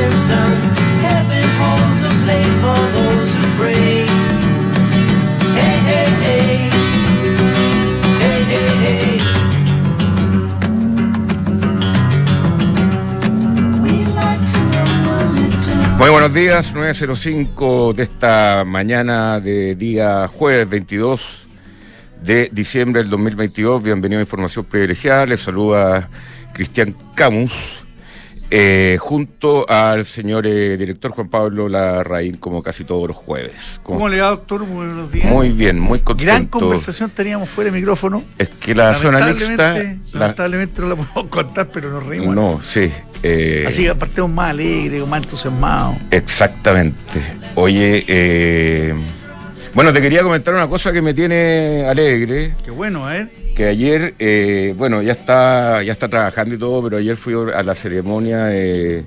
morning sun. Heaven holds a place for those who pray. Muy buenos días, 9.05 de esta mañana de día jueves 22 de diciembre del 2022. Bienvenido a Información Privilegiada. Les saluda Cristian Camus. Eh, junto al señor eh, director Juan Pablo Larraín, como casi todos los jueves. Como- ¿Cómo le va, doctor? Muy buenos días. muy bien, muy contento. Gran conversación teníamos fuera de micrófono. Es que la zona mixta. Lamentablemente, la- no la podemos contar, pero nos reímos. no, sí. eh, Así que partimos más alegres, más entusiasmados. Exactamente. Oye, eh, bueno, te quería comentar una cosa que me tiene alegre, Qué bueno, a ver. que ayer, eh, bueno, ya está, ya está trabajando y todo, pero ayer fui a la ceremonia de,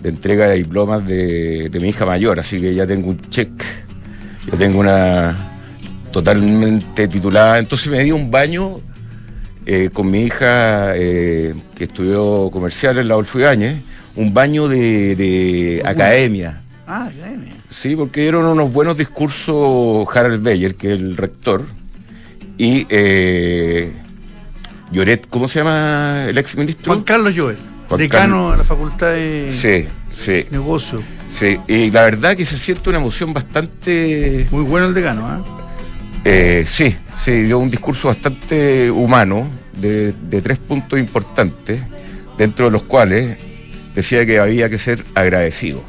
de entrega de diplomas de, de mi hija mayor, así que ya tengo un check, ya tengo una totalmente titulada, entonces me di un baño eh, con mi hija eh, que estudió comercial en la Adolfo Ibáñez, un baño de, de academia. Ah, viene. Sí, porque dieron unos buenos discursos Harald Beyer, que es el rector, y eh, Lloret, ¿cómo se llama el ex ministro? Juan Carlos Juan decano de la Facultad de Sí, sí, Negocios. sí. Y la verdad que se siente una emoción bastante... Muy bueno el decano, ¿ah? eh, sí, sí, dio un discurso bastante humano, de, de tres puntos importantes, dentro de los cuales decía que había que ser agradecido.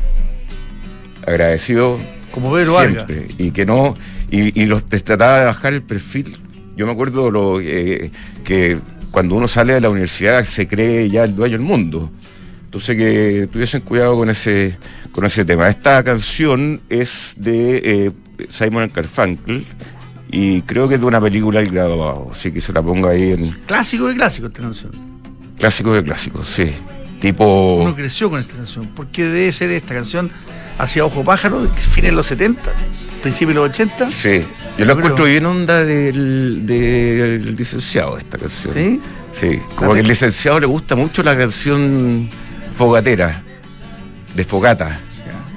Agradecido Como Pedro Vargas. siempre y que no y, y los les trataba de bajar el perfil yo me acuerdo lo eh, que cuando uno sale de la universidad se cree ya el dueño del mundo entonces que tuviesen cuidado con ese con ese tema esta canción es de eh, Simon Garfunkel y creo que es de una película El graduado así que se la pongo ahí en Clásico de clásico esta canción. clásico de clásicos sí tipo Uno creció con esta canción. Porque debe ser esta canción hacia Ojo Pájaro, fines de los 70, principios de los 80. sí yo la Pero- encuentro bien onda del, del licenciado esta canción ¿Sí? Sí, como que al licenciado le gusta mucho la canción fogatera, de fogata.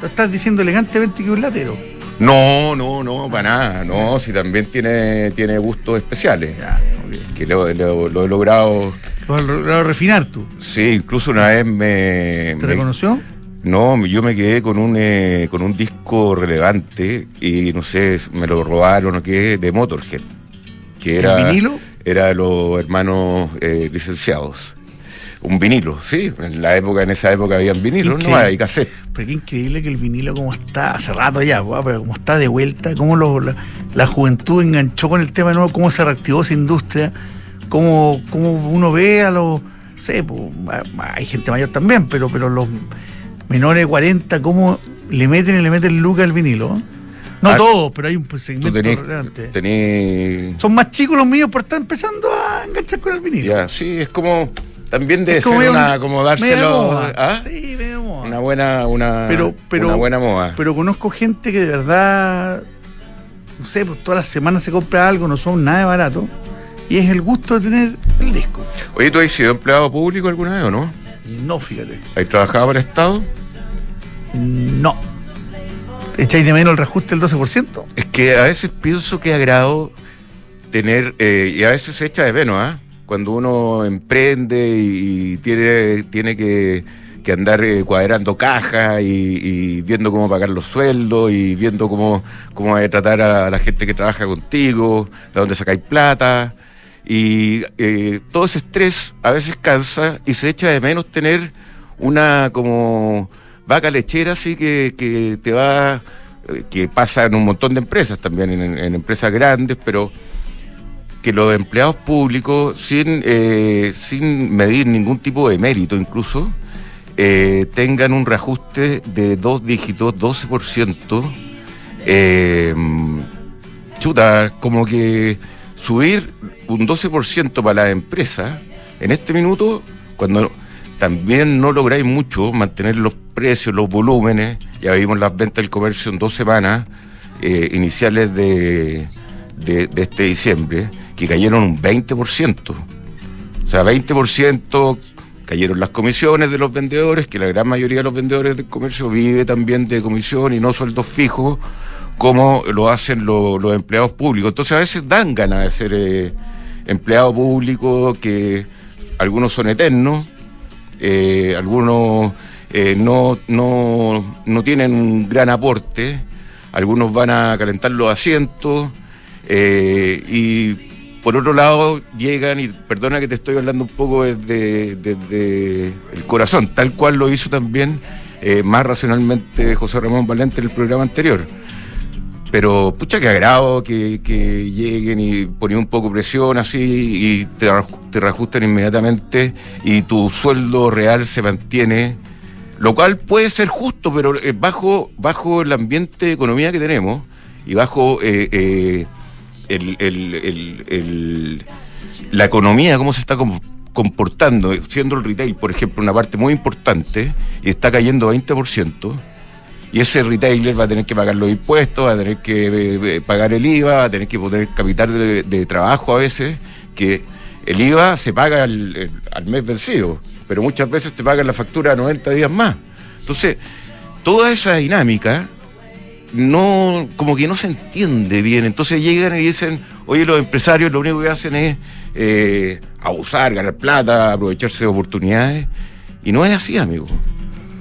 Lo estás diciendo elegantemente que es un latero. No, no, no, para nada, no, si también tiene, tiene gustos especiales, Ya, ok. que lo, lo- lo he logrado, Lo has logrado refinar tú. sí, incluso una vez me... ¿Te me- reconoció? No, yo me quedé con un, eh, con un disco relevante y no sé, me lo robaron o qué, de Motorhead, que era... ¿En vinilo? Era de los hermanos eh, licenciados. Un vinilo, sí, en la época, en esa época habían vinilos, no hay cassette. Pero qué increíble que el vinilo como está, hace rato ya, pero como está de vuelta, cómo lo- la, la juventud enganchó con el tema nuevo, cómo se reactivó esa industria, cómo, cómo uno ve a los, sé, a- hay gente mayor también, pero, pero los menores de 40, cómo le meten y le meten lucas al vinilo. No Ah, todos, pero hay un Tú segmento tenés, relevante. tenés- Son más chicos los míos por estar empezando a enganchar con el vinilo. ya, sí, es como, también debe como ser una, como medio de dárselo, moda. ¿ah? Sí, medio moda. una buena, una, Pero- pero- una buena moda. Pero conozco gente que de verdad, no sé, pues todas las semanas se compra algo, no son nada de barato. Y es el gusto de tener el disco. Oye, ¿tú has sido empleado público alguna vez o no? No, fíjate. ¿Has trabajado para el Estado? No. ¿Echáis de menos el reajuste del 12%? Es que a veces pienso que agrado tener, eh, y a veces se echa de menos, ¿ah? Cuando uno emprende y, tiene, tiene que, que andar eh, cuadrando cajas y, y viendo cómo pagar los sueldos y viendo cómo, cómo tratar a la gente que trabaja contigo, de dónde sacáis plata. Y eh, todo ese estrés a veces cansa y se echa de menos tener una como vaca lechera así que, que te va eh, que pasa en un montón de empresas también, en, empresas grandes, pero que los empleados públicos, sin, eh, sin medir ningún tipo de mérito incluso, eh, tengan un reajuste de dos dígitos, 12%, eh, chuta, como que subir un 12% para la empresa en este minuto, cuando también no lográis mucho mantener los precios, los volúmenes, ya vimos las ventas del comercio en dos semanas eh, iniciales de, de, este diciembre, que cayeron un 20%. O sea, 20% cayeron las comisiones de los vendedores, que la gran mayoría de los vendedores del comercio vive también de comisión y no sueldos fijos, como lo hacen lo- los empleados públicos. Entonces a veces dan ganas de ser eh, empleado público, que algunos son eternos, eh, algunos eh, no, no, no tienen un gran aporte, algunos van a calentar los asientos eh, y por otro lado llegan, y perdona que te estoy hablando un poco desde, desde el corazón, tal cual lo hizo también más racionalmente José Ramón Valente en el programa anterior. Pero pucha que agrado que, que lleguen y ponen un poco presión así y te, te reajustan inmediatamente y tu sueldo real se mantiene, lo cual puede ser justo, pero eh, bajo, bajo el ambiente de economía que tenemos y bajo eh, eh, el, la economía, cómo se está com- comportando, siendo el retail, por ejemplo, una parte muy importante y está cayendo 20%. Y ese retailer va a tener que pagar los impuestos, va a tener que eh, eh, pagar el IVA, va a tener que poner capital de, trabajo a veces, que el IVA se paga al, al mes vencido, pero muchas veces te pagan la factura 90 días más. Entonces, toda esa dinámica no, como que no se entiende bien. Entonces llegan y dicen, oye, los empresarios lo único que hacen es eh, abusar, ganar plata, aprovecharse de oportunidades. Y no es así, amigo.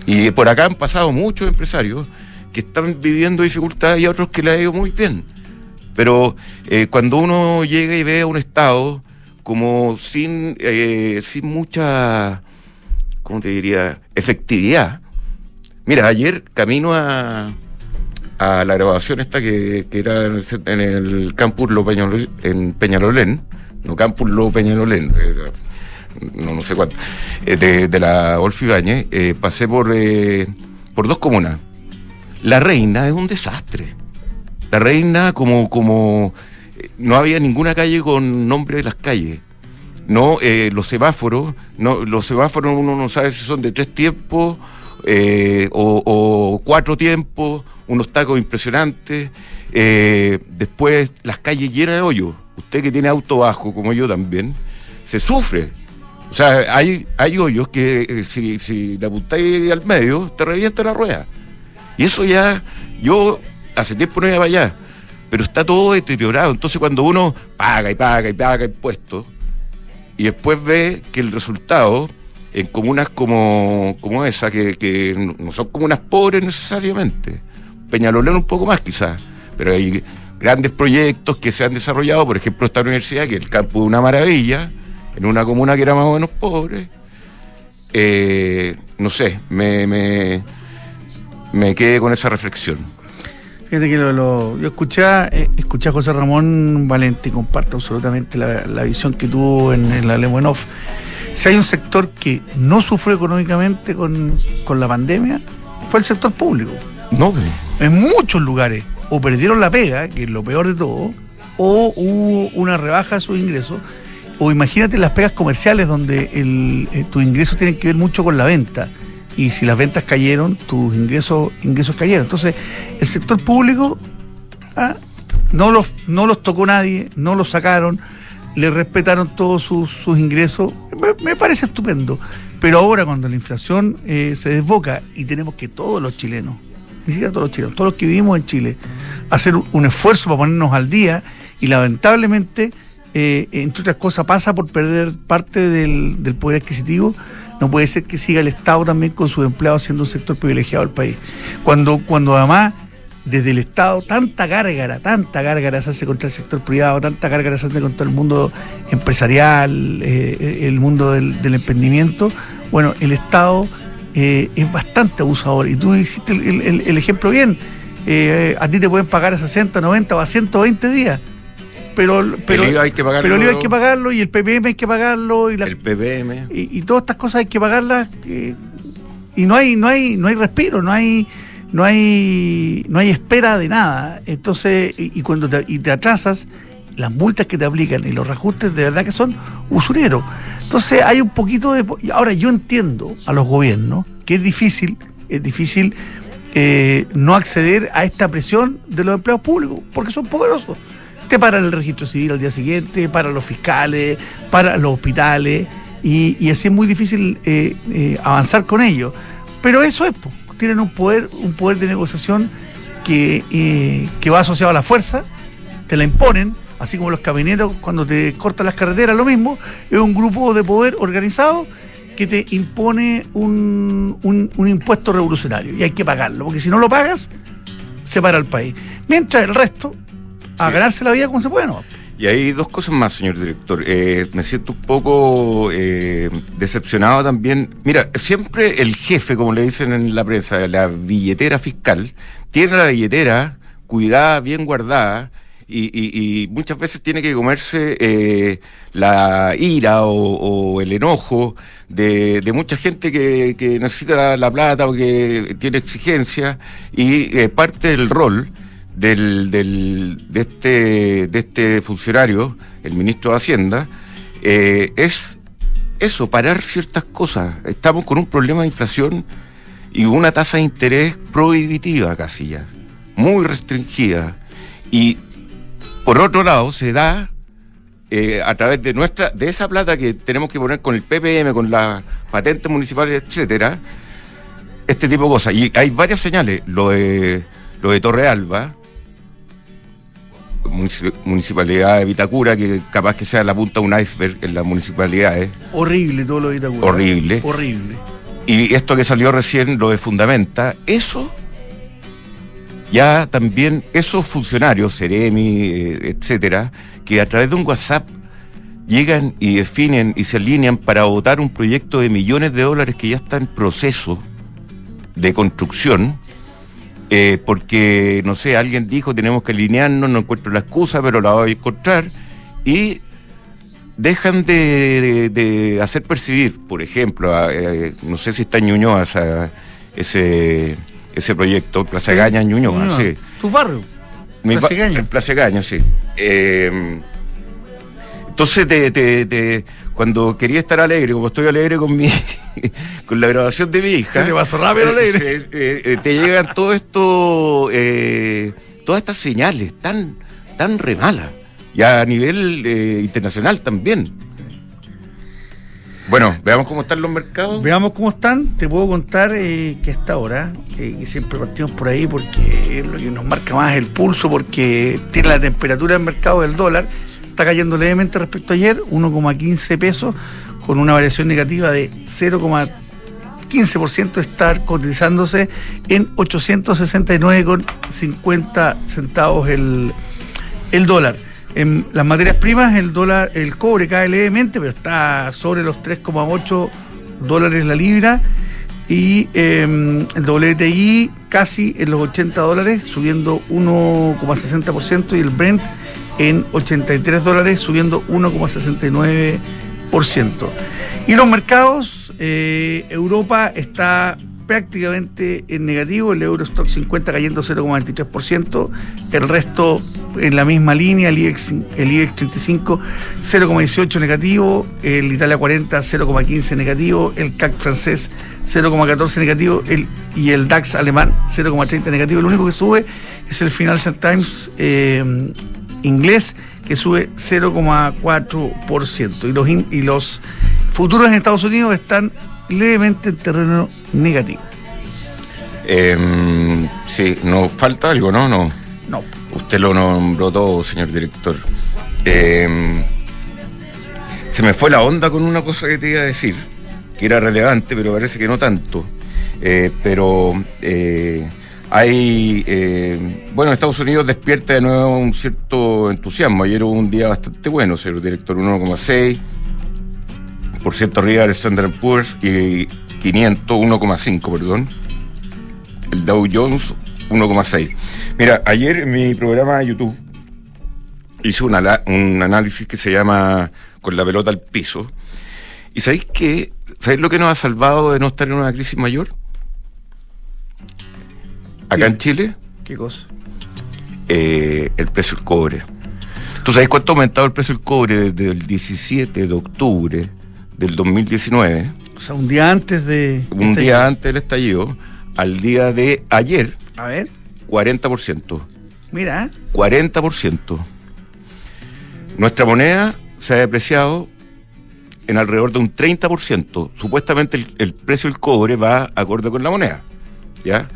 Y por acá han pasado muchos empresarios que están viviendo dificultades y otros que le ha ido muy bien. Pero eh, cuando uno llega y ve a un Estado como sin, eh, sin mucha, ¿cómo te diría?, efectividad. Mira, ayer camino a, a la grabación esta que, que era en el, en el campus Lo Peñalolén, en Peñalolén, no campus Lo Peñalolén, no, no sé cuánto, eh, de, la Olfi Ibáñez, eh, pasé por, eh, por dos comunas. La Reina es un desastre. La Reina, como, como eh, no había ninguna calle con nombre de las calles. No, eh, los semáforos, no, los semáforos uno no sabe si son de tres tiempos o, cuatro tiempos, unos tacos impresionantes. después las calles llenas de hoyos. Usted que tiene auto bajo, como yo también, se sufre. O sea, hay, hay hoyos que eh, si, si le apuntáis al medio, te revienta la rueda. Y eso ya, yo hace tiempo no iba allá, pero está todo deteriorado. Entonces cuando uno paga y paga y paga impuestos, y después ve que el resultado en comunas como, como esa, que, que no son comunas pobres necesariamente, Peñalolén un poco más quizás, pero hay grandes proyectos que se han desarrollado, por ejemplo esta universidad, que es el campo de una maravilla, en una comuna que era más o menos pobre, eh, no sé, me, me, me quedé con esa reflexión. Fíjate que lo, lo- yo escuché, a- eh, escuché a José Ramón Valente y comparto absolutamente la, la visión que tuvo en, en la Lemonov. Si hay un sector que no sufrió económicamente con, con la pandemia, fue el sector público. No. En muchos lugares, o perdieron la pega, que es lo peor de todo, o hubo una rebaja de sus ingresos, o imagínate las pegas comerciales donde eh, tus ingresos tienen que ver mucho con la venta. Y si las ventas cayeron, tus ingresos, ingresos cayeron. Entonces, el sector público ah, no, los, no los tocó nadie, no los sacaron, le respetaron todos sus, sus ingresos. Me, parece estupendo. Pero ahora cuando la inflación eh, se desboca y tenemos que todos los chilenos, ni siquiera todos los chilenos, todos los que vivimos en Chile, hacer un esfuerzo para ponernos al día y lamentablemente, eh, entre otras cosas, pasa por perder parte del, poder adquisitivo. No puede ser que siga el Estado también con sus empleados siendo un sector privilegiado del país. Cuando, cuando además desde el Estado tanta gárgara, tanta gárgara se hace contra el sector privado, tanta gárgara se hace contra el mundo empresarial, eh, el mundo del, emprendimiento, bueno, el Estado eh, es bastante abusador. Y tú dijiste el, ejemplo bien, a ti te pueden pagar a 60, 90 o a 120 días. Pero, pero, IVA hay que pagarlo. pero el IVA hay que pagarlo y el PPM hay que pagarlo y la, El PBM. y, y todas estas cosas hay que pagarlas eh, y no hay no hay no hay respiro no hay no hay no hay espera de nada entonces y, y cuando te, y te atrasas las multas que te aplican y los reajustes de verdad que son usureros entonces hay un poquito de ahora yo entiendo a los gobiernos que es difícil es difícil eh, no acceder a esta presión de los empleados públicos porque son poderosos te paran el registro civil al día siguiente, para los fiscales, para los hospitales, y, así es muy difícil eh, eh, avanzar con ello. Pero eso es, tienen un poder, un poder de negociación que, eh, que va asociado a la fuerza, te la imponen, así como los camioneros cuando te cortan las carreteras, lo mismo, es un grupo de poder organizado que te impone un- un impuesto revolucionario y hay que pagarlo, porque si no lo pagas, se para el país. Mientras el resto, a ganarse la vida como se puede, ¿no? Y hay dos cosas más, señor director. Eh, me siento un poco eh, decepcionado también. Mira, siempre el jefe, como le dicen en la prensa, la billetera fiscal, tiene la billetera cuidada, bien guardada, y, y- y muchas veces tiene que comerse eh, la ira o, o el enojo de, de mucha gente que, que necesita la, la plata o que tiene exigencias, y eh, parte del rol del, del- de, este, de este funcionario, el ministro de Hacienda, eh, es eso, parar ciertas cosas. Estamos con un problema de inflación y una tasa de interés prohibitiva casi ya, muy restringida. Y por otro lado se da eh, a través de nuestra, de esa plata que tenemos que poner con el PPM, con las patentes municipales, etcétera, este tipo de cosas. Y hay varias señales. Lo de, lo de Torre Alba, munici- municipalidad de Vitacura, que capaz que sea la punta de un iceberg en las municipalidades. Horrible todo lo de Itacura. Horrible. Horrible. Y esto que salió recién, lo de Fundamenta, eso ya también, esos funcionarios, Ceremi, eh, etcétera, que a través de un WhatsApp llegan y definen y se alinean para votar un proyecto de millones de dólares que ya está en proceso de construcción, eh, porque, no sé, alguien dijo tenemos que alinearnos, no encuentro la excusa, pero la voy a encontrar, y dejan de, de- de hacer percibir, por ejemplo, a, eh, no sé si está en Ñuñoa esa- ese, ese proyecto, Plaza Gaña, Ñuñoa, No, sí. Tu barrio. Mi Plaza. En Plaza sí. Eh, entonces, te- te- te- cuando quería estar alegre, como estoy alegre con mi con la grabación de mi hija. Se le pasó rápido eh, alegre. se- eh, eh, te llegan todo esto, eh, todas estas señales tan, tan re malas. Y a nivel eh, internacional también. Bueno, veamos cómo están los mercados. Veamos cómo están. Te puedo contar eh, que a esta hora, que, que siempre partimos por ahí porque es lo que nos marca más el pulso, porque tiene la temperatura del mercado del dólar, está cayendo levemente respecto ayer, 1,15 pesos, con una variación negativa de 0,15% estar cotizándose en 869,50 centavos el, el dólar. En las materias primas, el dólar, el cobre cae levemente, pero está sobre los 3,8 dólares la libra. Y eh, el WTI casi en los 80 dólares, subiendo 1,60%. Y el Brent en 83 dólares, subiendo 1,69%. Y los mercados, eh, Europa está prácticamente en negativo, el Eurostock 50 cayendo 0,23%, el resto en la misma línea, el IEX, el IEX 35 0,18 negativo, el Italia 40 0,15 negativo, el CAC francés 0,14 negativo el, y el DAX alemán 0,30 negativo. Lo único que sube es el Financial Times eh, inglés que sube 0,4% y los, in- y los futuros en Estados Unidos están levemente en terreno negativo. Eh, sí, nos falta algo, ¿no? No. No, Usted lo nombró todo, señor director. Eh, se me fue la onda con una cosa que te iba a decir, que era relevante, pero parece que no tanto. Eh, pero eh, hay. eh, bueno, Estados Unidos despierta de nuevo un cierto entusiasmo. Ayer hubo un día bastante bueno, señor director, 1,6. Por ciento arriba del Standard Poor's y 500, 1,5, perdón. El Dow Jones 1,6. Mira, ayer en mi programa de YouTube hice un análisis que se llama Con la pelota al piso. ¿Y sabéis qué? ¿Sabéis lo que nos ha salvado de no estar en una crisis mayor? Acá en Chile, ¿qué cosa? eh, el precio del cobre. ¿Tú sabes cuánto ha aumentado el precio del cobre desde el 17 de octubre del 2019? O sea, un día antes de... Un este- día antes del estallido, al día de ayer, A ver, 40%. mira, ¿eh? 40%. Nuestra moneda se ha depreciado en alrededor de un 30%. Supuestamente el, el precio del cobre va acorde con la moneda. ¿Ya?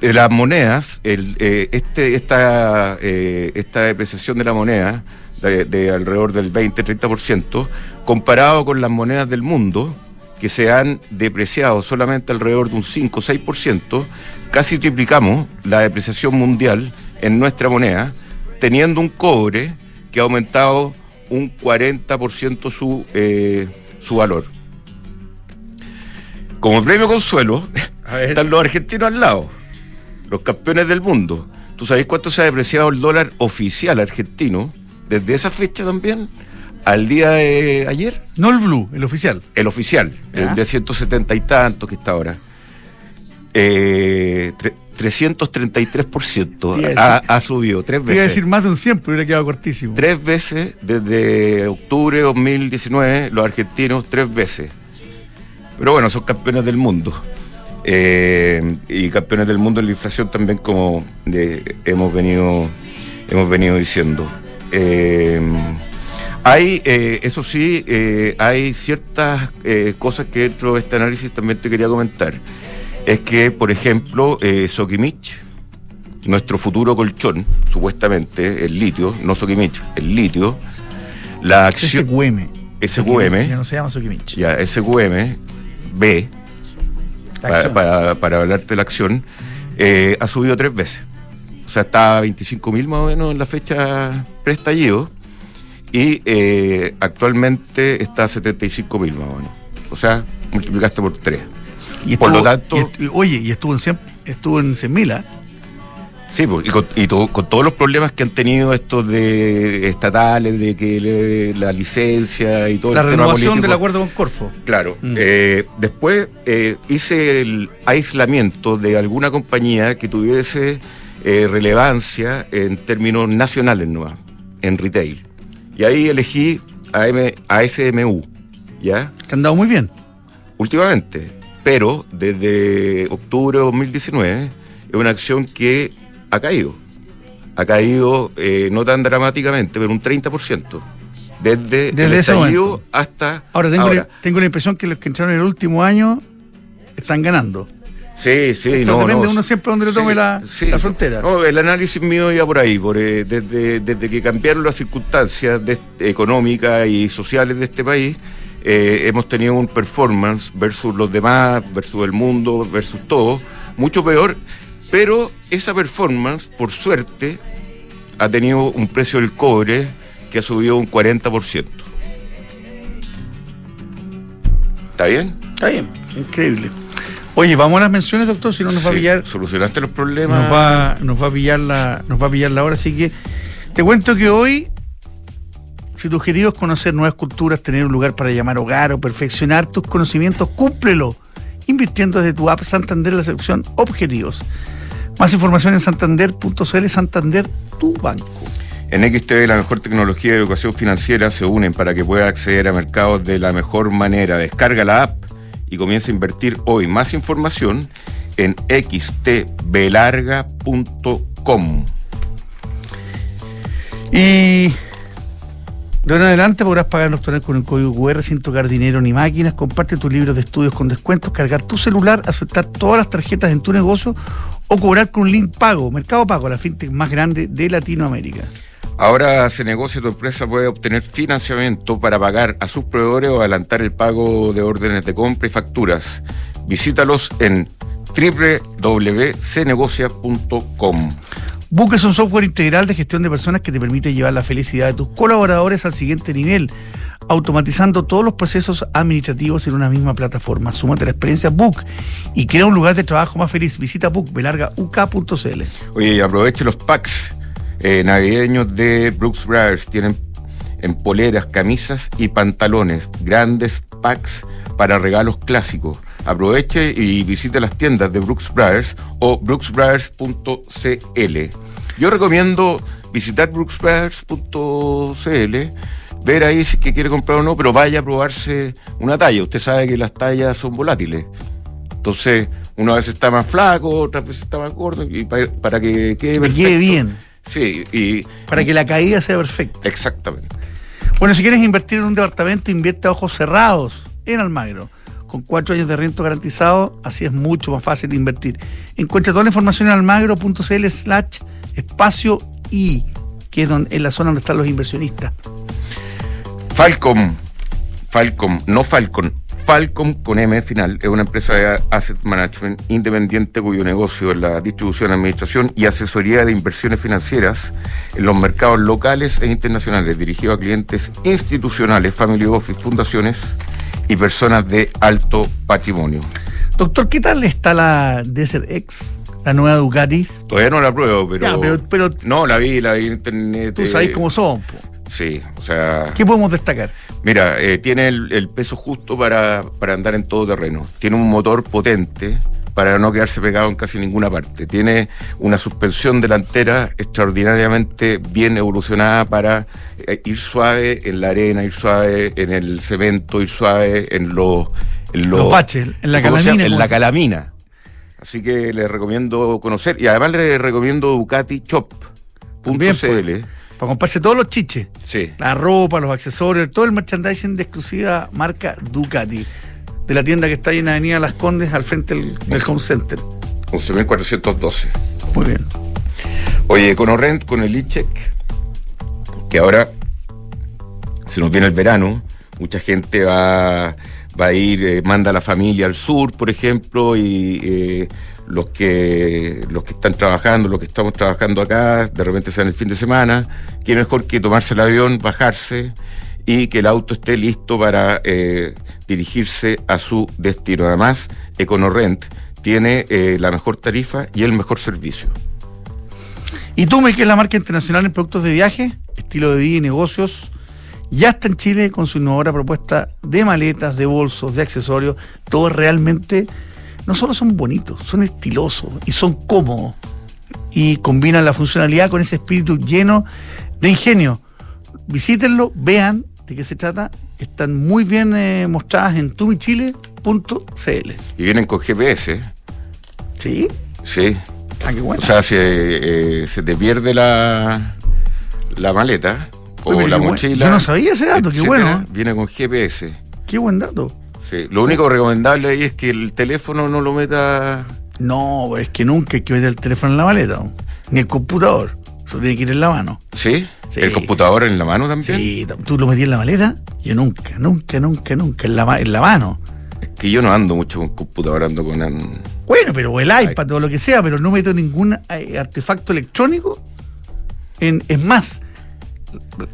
De las monedas, el, eh, este, esta, eh, esta depreciación de la moneda de, de alrededor del 20-30%, comparado con las monedas del mundo, que se han depreciado solamente alrededor de un 5-6%, casi triplicamos la depreciación mundial en nuestra moneda, teniendo un cobre que ha aumentado un 40% su, eh, su valor. Como premio consuelo, están los argentinos al lado, los campeones del mundo. ¿Tú sabes cuánto se ha depreciado el dólar oficial argentino desde esa fecha también al día de ayer? No el blue, el oficial. El oficial, Ya. el de 170 y tanto que está ahora. Eh, tre- 333% Iba a decir- ha, ha subido tres Te iba a veces. decir más de un 100, pero hubiera quedado cortísimo. Tres veces desde octubre de 2019, los argentinos tres veces. Pero bueno, son campeones del mundo. Eh, y campeones del mundo en la inflación también como de- hemos venido hemos venido diciendo. Eh, hay, eh, eso sí, hay ciertas cosas que dentro de este análisis también te quería comentar. Es que, por ejemplo, Sokimich, nuestro futuro colchón, supuestamente, el litio, no Sokimich, el litio, la acción... SQM. SQM. Ya no se llama Sokimich. Ya, SQM, B, para, para, para hablarte de la acción, eh, ha subido tres veces. O sea, está a 25 mil más o menos en la fecha preestallido y eh, actualmente está a 75 mil más o menos. O sea, multiplicaste por tres. Y por lo tanto- y oye, y estuvo en 100, estuvo en 100.000, ¿ah? Sí, pues, y, con, y to- con todos los problemas que han tenido estos de estatales, de que le- la licencia y todo La el tema renovación político. del acuerdo con Corfo. Claro. Mm. eh, después eh, hice el aislamiento de alguna compañía que tuviese eh, relevancia en términos nacionales nomás, en retail. Y ahí elegí a, M- a SMU, ¿ya? Que han dado muy bien. Últimamente. Pero desde octubre de 2019 es una acción que ha caído. Ha caído eh, no tan dramáticamente, pero un 30%. Desde, Desde el estallido hasta Ahora tengo, ahora. La, tengo la impresión que los que entraron en el último año están ganando. Sí, sí, Esto no, depende no, uno siempre donde le sí, tome la, sí. la frontera. No, el análisis mío iba por ahí, por, eh, desde, desde que cambiaron las circunstancias de- económicas y sociales de este país, eh, hemos tenido un performance versus los demás, versus el mundo, versus todo, mucho peor, pero esa performance, por suerte, ha tenido un precio del cobre que ha subido un 40%. ¿Está bien? Está bien, increíble. Oye, vamos a las menciones, doctor, si no nos va a pillar, ¿Solucionaste los problemas? nos va, nos va a pillar la, nos va a pillar la hora, así que te cuento que hoy, si tu objetivo es conocer nuevas culturas, tener un lugar para llamar hogar o perfeccionar tus conocimientos, cúmplelo invirtiendo desde tu app Santander en la sección Objetivos. Más información en santander.cl, Santander, tu banco. En XTV la mejor tecnología de educación financiera se unen para que pueda acceder a mercados de la mejor manera. Descarga la app y comienza a invertir hoy. Más información en xtbelarga.com. Y de ahora en adelante podrás pagar los tonel con el código QR sin tocar dinero ni máquinas. Comparte tus libros de estudios con descuentos, cargar tu celular, aceptar todas las tarjetas en tu negocio o cobrar con un link pago. Mercado Pago, la fintech más grande de Latinoamérica. Ahora se negocia tu empresa puede obtener financiamiento para pagar a sus proveedores o adelantar el pago de órdenes de compra y facturas. Visítalos en www.cnegocia.com. Book es un software integral de gestión de personas que te permite llevar la felicidad de tus colaboradores al siguiente nivel, automatizando todos los procesos administrativos en una misma plataforma. Súmate a la experiencia Book y crea un lugar de trabajo más feliz. Visita bookbelargauk.cl. Oye, y aproveche los packs eh, navideños de Brooks Brothers. Tienen en poleras, camisas y pantalones. Grandes packs para regalos clásicos. Aproveche y visite las tiendas de Brooks Brothers o brooksbrothers.cl. Yo recomiendo visitar brooksbrothers.cl, ver ahí si es que quiere comprar o no, pero vaya a probarse una talla. Usted sabe que las tallas son volátiles. Entonces, una vez está más flaco, otra vez está más gordo, y pa- para que quede Que perfecto. quede bien, Sí, y para que la caída sea perfecta. exactamente. Bueno, si quieres invertir en un departamento, invierte a ojos cerrados en Almagro. Con cuatro años de rento garantizado, así es mucho más fácil de invertir. Encuentra toda la información en almagro.cl slash espacio y que es, donde, es la zona donde están los inversionistas. Falcom, Falcom, no Falcon, Falcom con M final, es una empresa de asset management independiente cuyo negocio es la distribución, administración y asesoría de inversiones financieras en los mercados locales e internacionales, dirigido a clientes institucionales, family office, fundaciones y personas de alto patrimonio. Doctor, ¿qué tal está la Desert X, la nueva Ducati? Todavía no la pruebo, pero, Ya, pero- pero- no la vi, la vi en internet. Tú eh, sabes cómo son. po. Sí, o sea, ¿Qué podemos destacar? Mira, eh, tiene el, el peso justo para, para andar en todo terreno. Tiene un motor potente para no quedarse pegado en casi ninguna parte. Tiene una suspensión delantera extraordinariamente bien evolucionada para eh, ir suave en la arena, ir suave en el cemento, ir suave en los... en Los baches, en la calamina, En ¿cómo la calamina. Así que les recomiendo conocer. Y además les recomiendo Ducati Shop.cl. pues. Para comprarse todos los chiches. Sí. La ropa, los accesorios, todo el merchandising de exclusiva marca Ducati. De la tienda que está ahí en Avenida Las Condes, al frente del, del Home Center. 11.412. Muy bien. Oye, con Orrent, con el e-check, que ahora se nos viene el verano, mucha gente va, va a ir, eh, manda a la familia al sur, por ejemplo, y eh, los que los que están trabajando, los que estamos trabajando acá, de repente sean el fin de semana, qué mejor que tomarse el avión, bajarse y que el auto esté listo para eh, dirigirse a su destino. Además, EconoRent tiene eh, la mejor tarifa y el mejor servicio. Y Tume, que es la marca internacional en productos de viaje, estilo de vida y negocios, ya está en Chile con su innovadora propuesta de maletas, de bolsos, de accesorios. Todos realmente no solo son bonitos, son estilosos y son cómodos. Y combinan la funcionalidad con ese espíritu lleno de ingenio. Visítenlo, vean de qué se trata. Están muy bien eh, mostradas en tumichile.cl. Y vienen con GPS, ¿Sí? sí. Ah, qué bueno. O sea, si eh, se te pierde la, la maleta o Oye, la mochila. yo no sabía ese dato, qué bueno. Viene con GPS. qué buen dato. Sí. Lo único recomendable ahí es que el teléfono no lo meta. No, es que nunca hay que meter el teléfono en la maleta, ni el computador. Eso tiene que ir en la mano. ¿Sí? Sí. ¿El computador en la mano también? Sí, tú lo metías en la maleta, yo nunca, nunca, nunca, nunca, en la, en la mano. Es que yo no ando mucho con computador, ando con. an- Bueno, pero el iPad o lo que sea, pero no meto ningún eh, artefacto electrónico. En, es más,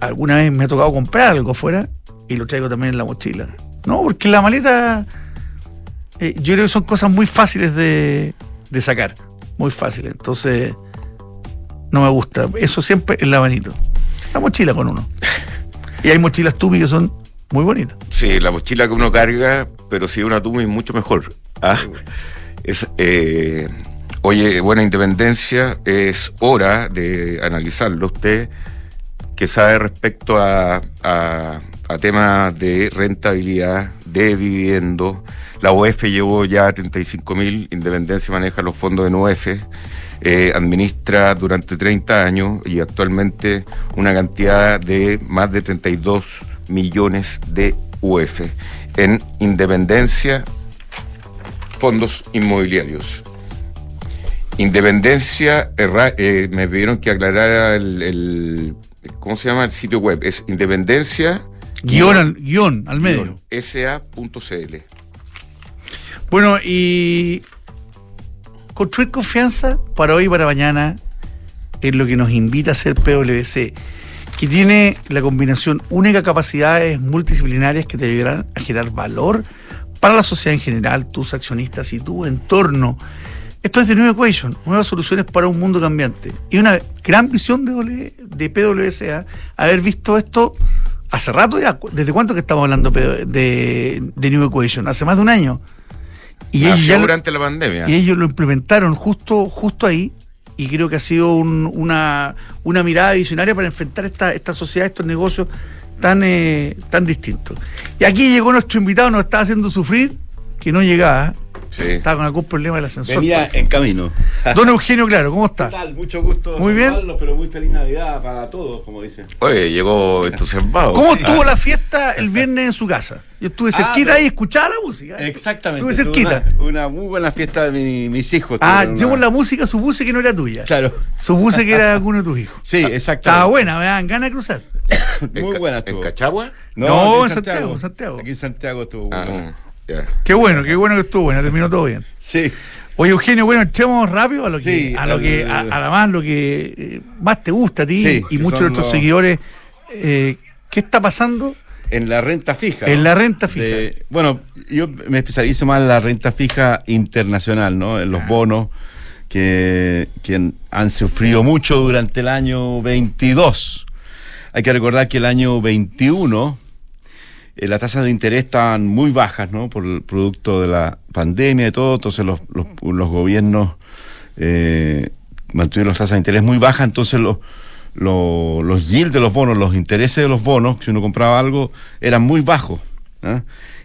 alguna vez me ha tocado comprar algo fuera y lo traigo también en la mochila. No, porque la maleta, eh, yo creo que son cosas muy fáciles de, de sacar, muy fáciles. Entonces, no me gusta. Eso siempre en la manito. La mochila con uno. Y hay mochilas Tumi que son muy bonitas. Sí, la mochila que uno carga, pero si una Tumi mucho mejor. Ah, es, eh, oye, buena independencia, es hora de analizarlo. Usted que sabe respecto a, a, a temas de rentabilidad, de dividendo. La UEF llevó ya 35 mil, Independencia maneja los fondos en UEF, eh, administra durante 30 años y actualmente una cantidad de más de 32 millones de UEF en Independencia, fondos inmobiliarios. Independencia, erra- eh, me pidieron que aclarara el, el- ¿cómo se llama el sitio web? Es independencia Guión al, guion al medio. sa.cl. Bueno, y construir confianza para hoy y para mañana es lo que nos invita a hacer PwC, que tiene la combinación única capacidades multidisciplinarias que te ayudarán a generar valor para la sociedad en general, tus accionistas y tu entorno. Esto es de New Equation, nuevas soluciones para un mundo cambiante. Y una gran visión de, W- de PwC, haber visto esto hace rato ya. ¿Desde cuánto que estamos hablando de, de- de New Equation? Hace más de un año. Y ellos, ya durante la pandemia. y ellos lo implementaron justo, justo ahí. Y creo que ha sido un- una, una mirada visionaria para enfrentar esta, esta sociedad, estos negocios tan, eh, tan distintos. Y aquí llegó nuestro invitado, nos estaba haciendo sufrir, que no llegaba. Sí. Estaba con algún problema del ascensor. Venía parece. en camino. Don Eugenio, claro, ¿cómo ¿Qué está? tal? Mucho gusto Muy bien. pero muy feliz Navidad para todos, como dicen. Oye, llegó entusiasmado. ¿Cómo estuvo la fiesta el viernes en su casa? Yo estuve Ah, cerquita pero- ahí y escuchaba la música. Exactamente. Estuve tuve cerquita. Una, una muy buena fiesta de mi- mis hijos. Ah, tuvieron llevo una- la música, supuse que no era tuya. Claro. Supuse que era alguno de tus hijos. Sí, exactamente. Estaba buena, me dan ganas de cruzar. ¿En Muy buena ¿En. Cachagua? No, en Santiago, Santiago. Aquí en Santiago estuvo Ah, buena. Qué bueno, qué bueno que estuvo buena, terminó todo bien. Sí. Oye, Eugenio, bueno, echemos rápido a lo que, Sí, a lo que, a, a la más lo que eh, más te gusta a ti Sí, y muchos de nuestros los- seguidores. eh, ¿Qué está pasando? En la renta fija. En la renta fija. De- bueno, yo me especializo más en la renta fija internacional, ¿no? En los bonos que, que han sufrido mucho durante el año 22. Hay que recordar que el año 21 eh, las tasas de interés estaban muy bajas, ¿no? Por el producto de la pandemia y todo, entonces los, los, gobiernos eh, mantuvieron las tasas de interés muy bajas, entonces los, los, los yields de los bonos, los intereses de los bonos, si uno compraba algo, eran muy bajos. ¿ah?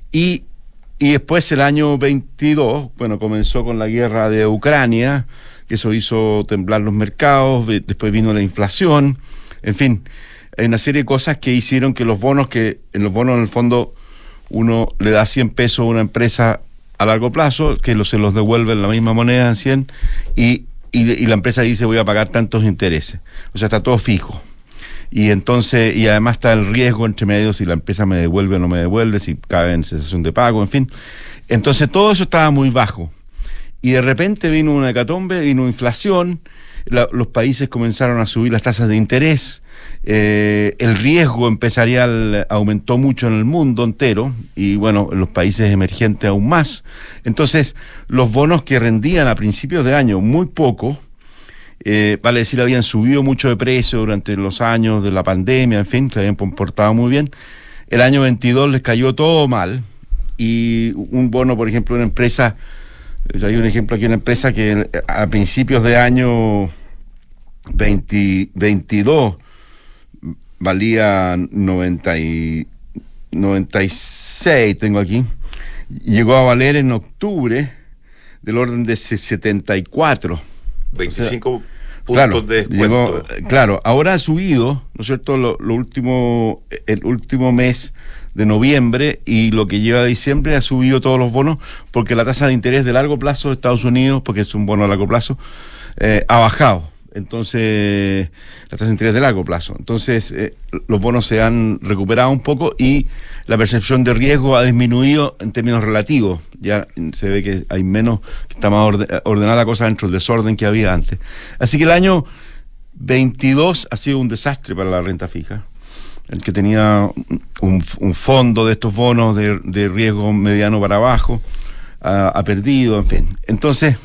Y, y después el año 22, bueno, comenzó con la guerra de Ucrania, que eso hizo temblar los mercados, después vino la inflación, en fin, hay una serie de cosas que hicieron que los bonos, que en los bonos en el fondo uno le da 100 pesos a una empresa a largo plazo, que se los devuelve en la misma moneda en 100, y, y, y la empresa dice voy a pagar tantos intereses. O sea, está todo fijo. Y entonces, y además está el riesgo entre medio si la empresa me devuelve o no me devuelve, si cabe en cesación de pago, en fin. Entonces todo eso estaba muy bajo. Y de repente vino una hecatombe, vino inflación, la- los países comenzaron a subir las tasas de interés, eh, el riesgo empresarial aumentó mucho en el mundo entero y bueno, en los países emergentes aún más. Entonces, los bonos que rendían a principios de año muy poco, eh, vale decir, habían subido mucho de precio durante los años de la pandemia, en fin, se habían comportado muy bien. El año 22 les cayó todo mal y un bono, por ejemplo, una empresa, eh, hay un ejemplo aquí, una empresa que a principios de año 20 22 valía 90 y 96, tengo aquí, llegó a valer en octubre del orden de 74. 25 puntos Claro, de descuento. eh, claro, ahora ha subido, ¿no es cierto?, lo, lo último, el último mes de noviembre y lo que lleva diciembre ha subido todos los bonos porque la tasa de interés de largo plazo de Estados Unidos, porque es un bono a largo plazo, eh, ha bajado. Entonces, la tasa de interés de largo plazo. Entonces, eh, los bonos se han recuperado un poco y la percepción de riesgo ha disminuido en términos relativos. Ya se ve que hay menos, que está más orde- ordenada la cosa dentro del desorden que había antes. Así que el año 22 ha sido un desastre para la renta fija. El que tenía un, un fondo de estos bonos de, de riesgo mediano para abajo ha, ha perdido, en fin. Entonces,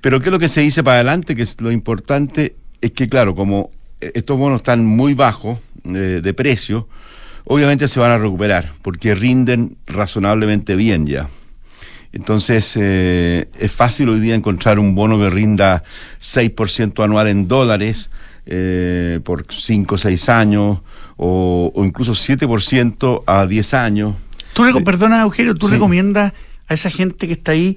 pero ¿qué es lo que se dice para adelante? Que es lo importante es que, claro, como eh, estos bonos están muy bajos eh, de precio, obviamente se van a recuperar, porque rinden razonablemente bien ya. Entonces, eh, es fácil hoy día encontrar un bono que rinda 6% anual en dólares eh, por 5 o 6 años, o, o incluso 7% a 10 años. Tú, perdona, Eugenio, ¿tú Sí. recomiendas a esa gente que está ahí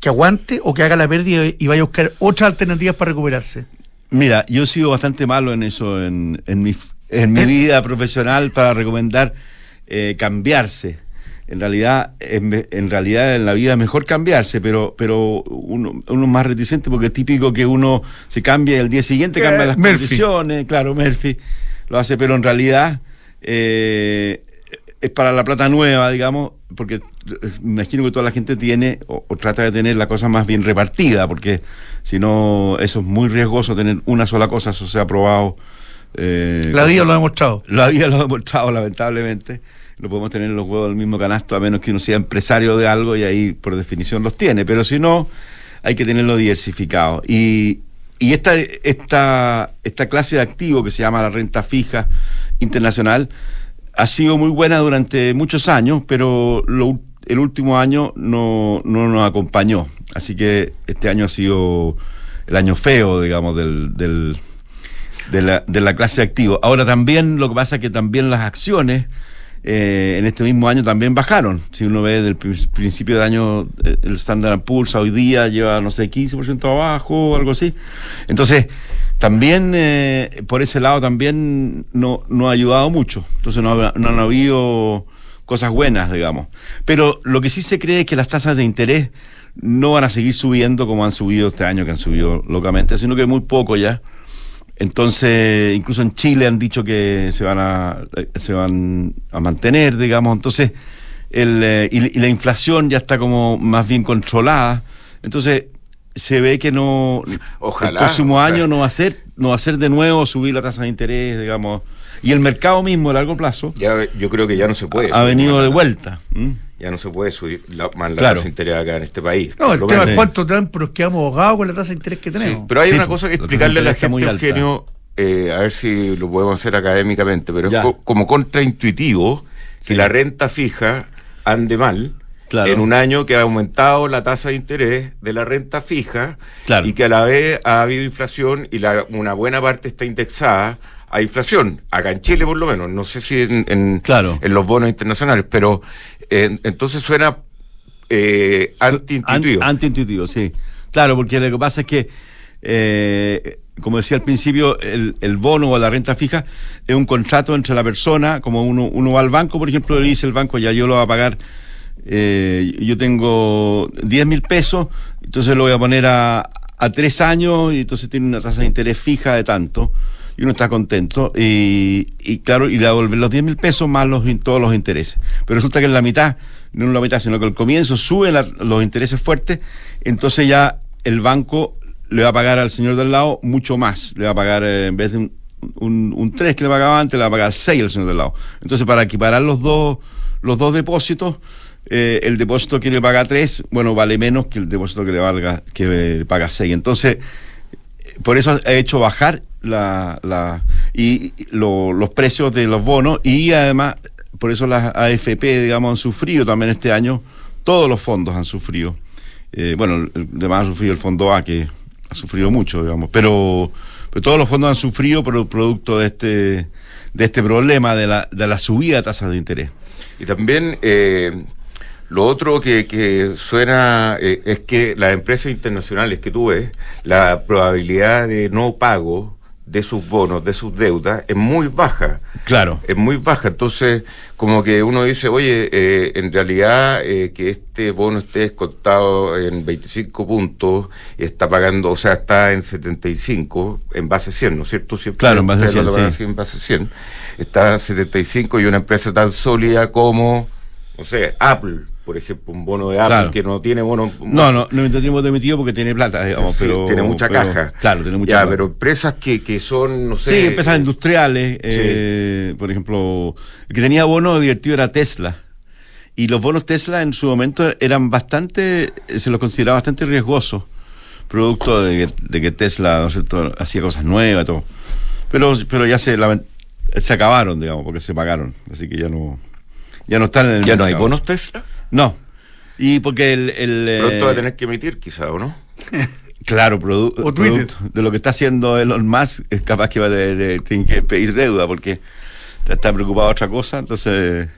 que aguante o que haga la pérdida y vaya a buscar otras alternativas para recuperarse? Mira, yo he sido bastante malo en eso, en, en mi, en mi ¿Eh? vida profesional para recomendar eh, cambiarse. En realidad, en, en realidad en la vida es mejor cambiarse, pero, pero uno, uno es más reticente porque es típico que uno se cambie y el día siguiente Eh, cambia las Murphy. condiciones. Claro, Murphy lo hace, pero en realidad eh, es para la plata nueva, digamos, porque eh, imagino que toda la gente tiene o, o trata de tener la cosa más bien repartida, porque si no, eso es muy riesgoso tener una sola cosa, eso se ha probado. eh, La vida lo ha demostrado. la vida lo ha demostrado, lamentablemente. No podemos tener los huevos del mismo canasto a menos que uno sea empresario de algo y ahí por definición los tiene. Pero si no, hay que tenerlo diversificado. Y, y esta, esta, esta clase de activo que se llama la renta fija internacional ha sido muy buena durante muchos años, pero lo el último año no, no nos acompañó. Así que este año ha sido el año feo, digamos, del, del, de la, de la clase activo. Ahora también lo que pasa es que también las acciones eh, en este mismo año también bajaron. Si uno ve del pri- principio de año, eh, el Standard Poor's hoy día lleva, no sé, 15% abajo o algo así. Entonces, también eh, por ese lado también no, no ha ayudado mucho. Entonces no, no han habido cosas buenas, digamos. Pero lo que sí se cree es que las tasas de interés no van a seguir subiendo como han subido este año, que han subido locamente, sino que muy poco ya. Entonces, incluso en Chile han dicho que se van a, eh, se van a mantener, digamos. Entonces, el, eh, y, y la inflación ya está como más bien controlada. Entonces, se ve que no. Ojalá, El próximo año no va a ser, no va a ser de nuevo subir la tasa de interés, digamos. Y el mercado mismo a largo plazo Ya, yo creo que ya no se puede. ha venido de vuelta. Ya no se puede subir la, más la Claro. tasa de interés acá en este país. No, el tema es cuánto te dan, pero quedamos ahogados con la tasa de interés que Sí, tenemos. pero hay Sí, una pues, cosa que explicarle a la gente. Eugenio, eh, a ver si lo podemos hacer académicamente, pero Ya. es co- como contraintuitivo que Sí. la renta fija ande mal Claro. en un año que ha aumentado la tasa de interés de la renta fija Claro. y que a la vez ha habido inflación y la, una buena parte está indexada a inflación, acá en Chile por lo menos, no sé si en, en, Claro. en los bonos internacionales, pero eh, entonces suena eh, antiintuitivo. An- antiintuitivo, sí. Claro, porque lo que pasa es que, eh, como decía al principio, el, el bono o la renta fija es un contrato entre la persona, como uno, uno va al banco, por ejemplo, le dice el banco, ya yo lo voy a pagar, eh, yo tengo 10 mil pesos, entonces lo voy a poner a, a tres años y entonces tiene una tasa de interés fija de tanto. Y uno está contento y, y claro, y le devuelven los 10 mil pesos más los, todos los intereses. Pero resulta que en la mitad, no en la mitad, sino que al comienzo suben los intereses fuertes, entonces ya el banco le va a pagar al señor del lado mucho más. Le va a pagar, eh, en vez de un, un, un 3 que le pagaba antes, le va a pagar 6 al señor del lado. Entonces, para equiparar los dos, los dos depósitos, eh, el depósito que le paga 3, bueno, vale menos que el depósito que le valga, que le paga 6. Entonces, por eso ha hecho bajar la, la y, lo- los precios de los bonos y además por eso las AFP digamos han sufrido también este año. Todos los fondos han sufrido. Eh, bueno el, el demás ha sufrido el fondo A que ha sufrido mucho digamos. Pero, pero todos los fondos han sufrido por el producto de este de este problema de la, de la subida de tasas de interés. Y también eh, lo otro que, que suena eh, es que las empresas internacionales que tú ves, la probabilidad de no pago de sus bonos, de sus deudas, es muy baja. claro Es muy baja. Entonces, como que uno dice, oye, eh, en realidad eh, que este bono esté descontado en 25 puntos, está pagando, o sea, está en 75, en base 100, ¿no es cierto? Siempre Claro, en base ustedes lo 100, pagan sí. así en base 100. Está a 75 y una empresa tan sólida como, no sé, Apple, por ejemplo, un bono de Apple Claro. que no tiene bono. no no no tenemos emitido porque tiene plata digamos Sí, pero tiene mucha pero- caja. claro tiene mucha Ya, plata. pero empresas que, que son, no sé. Sí, empresas eh, industriales. eh, por ejemplo, el que tenía bonos divertido era Tesla. Y los bonos Tesla en su momento eran bastante, se los consideraba bastante riesgosos, producto de que, de que Tesla ¿no hacía cosas nuevas, todo. Pero, pero ya se, se acabaron, digamos, porque se pagaron. Así que ya no, ya no están en el Ya no hay bonos Tesla. No. Y porque el... el, eh, Pronto va a tener que emitir, quizá, ¿o no? Claro, produ- O Twitter. producto de lo que está haciendo Elon Musk, es capaz que va a tiene que pedir deuda porque está- está preocupado de otra cosa, entonces...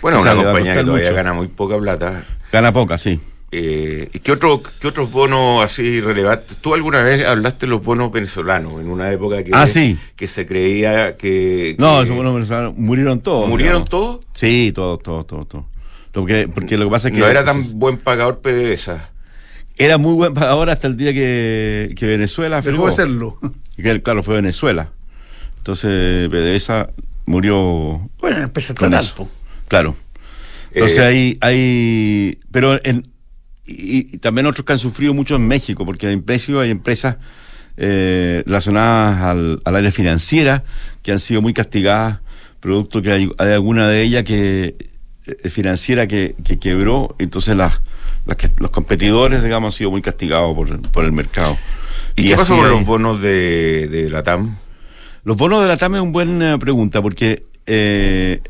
Bueno, una compañía que todavía mucho. gana muy poca plata. Gana poca, sí. Eh, ¿Y qué, otro, qué otros bonos así relevantes? ¿Tú alguna vez hablaste de los bonos venezolanos en una época que, Ah, sí. que se creía que... No, que esos buenos venezolanos murieron todos. ¿Murieron digamos. todos? Sí, todos, todos, todos, todos. Porque, porque lo que pasa es que... no era tan buen pagador PDVSA. Era muy buen pagador hasta el día que, que Venezuela Dejó de serlo. Y que, claro, fue Venezuela. Entonces, PDVSA murió Bueno, eso. po. Claro. Entonces Eh, hay, hay, pero en, y, y también otros que han sufrido mucho en México, porque en México hay empresas eh, relacionadas al, al área financiera que han sido muy castigadas, producto que hay, hay alguna de ellas que eh, financiera que, que quebró, entonces las, las que- los competidores, digamos, han sido muy castigados por, por el mercado. ¿Y, qué así pasó con los bonos de, de la TAM? los bonos de la TAM es una buena pregunta porque eh,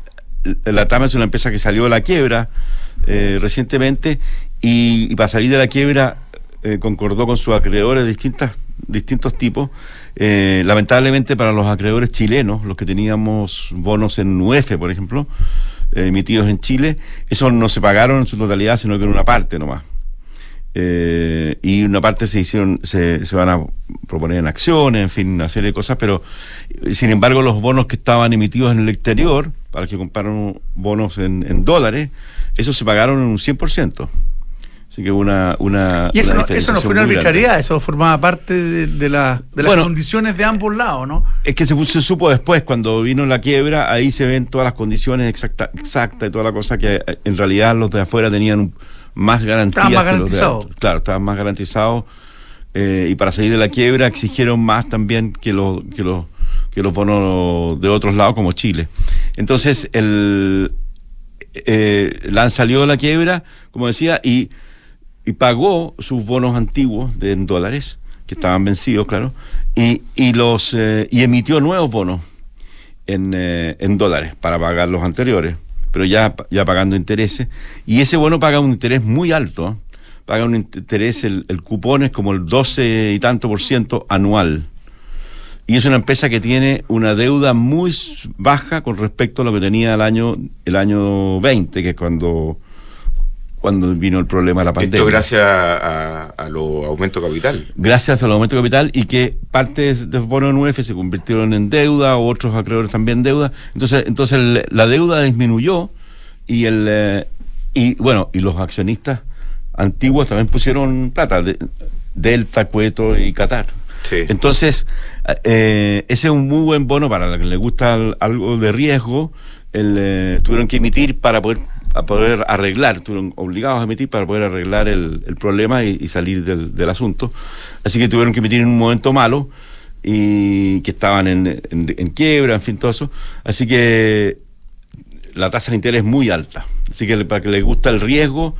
la TAM es una empresa que salió de la quiebra eh, recientemente y, y para salir de la quiebra eh, concordó con sus acreedores de distintas, distintos tipos. Eh, lamentablemente para los acreedores chilenos, los que teníamos bonos en UF, por ejemplo, eh, emitidos en Chile, esos no se pagaron en su totalidad, sino que en una parte nomás. Y una parte se hicieron, se, se van a proponer en acciones, en fin, una serie de cosas, pero sin embargo los bonos que estaban emitidos en el exterior, para que compraron bonos en, en dólares, esos se pagaron en un 100%. Así que una, una Y eso una no, eso no fue una grande. arbitrariedad, eso formaba parte de, de la- de las Bueno. condiciones de ambos lados, ¿no? Es que se, supo después, cuando vino la quiebra, ahí se ven todas las condiciones exactas exacta y toda la cosa que eh, en realidad los de afuera tenían un- más garantías Estaban más garantizados. Claro, estaban más garantizados eh, y para salir de la quiebra exigieron más también que los, que los, que los bonos de otros lados como Chile. Entonces, el, eh, LAN salió de la quiebra, como decía, y, y pagó sus bonos antiguos de, en dólares, que estaban vencidos, claro, y, y los eh, y emitió nuevos bonos en, eh, en dólares para pagar los anteriores, pero ya, ya pagando intereses. Y ese bono paga un interés muy alto, ¿eh? paga un interés, el, el cupón es como el 12 y tanto por ciento anual. Y es una empresa que tiene una deuda muy baja con respecto a lo que tenía el año, el año 20, que es cuando, cuando vino el problema de la pandemia. Esto gracias a, a los aumentos de capital. gracias al aumento de capital y que partes de bonos NUF se convirtieron en deuda, otros acreedores también deuda. Entonces, entonces el- la deuda disminuyó y el eh, y bueno, y los accionistas antiguos también pusieron plata, de- Delta, Cueto y Qatar. Sí. Entonces, eh, ese es un muy buen bono para la que le gusta al- algo de riesgo. El, eh, tuvieron que emitir para poder, a poder arreglar, estuvieron obligados a emitir para poder arreglar el, problema y, salir del, asunto. Así que tuvieron que emitir en un momento malo y que estaban en, en- quiebra, en fin, todo eso. Así que la tasa de interés es muy alta. Así que para que les gusta el riesgo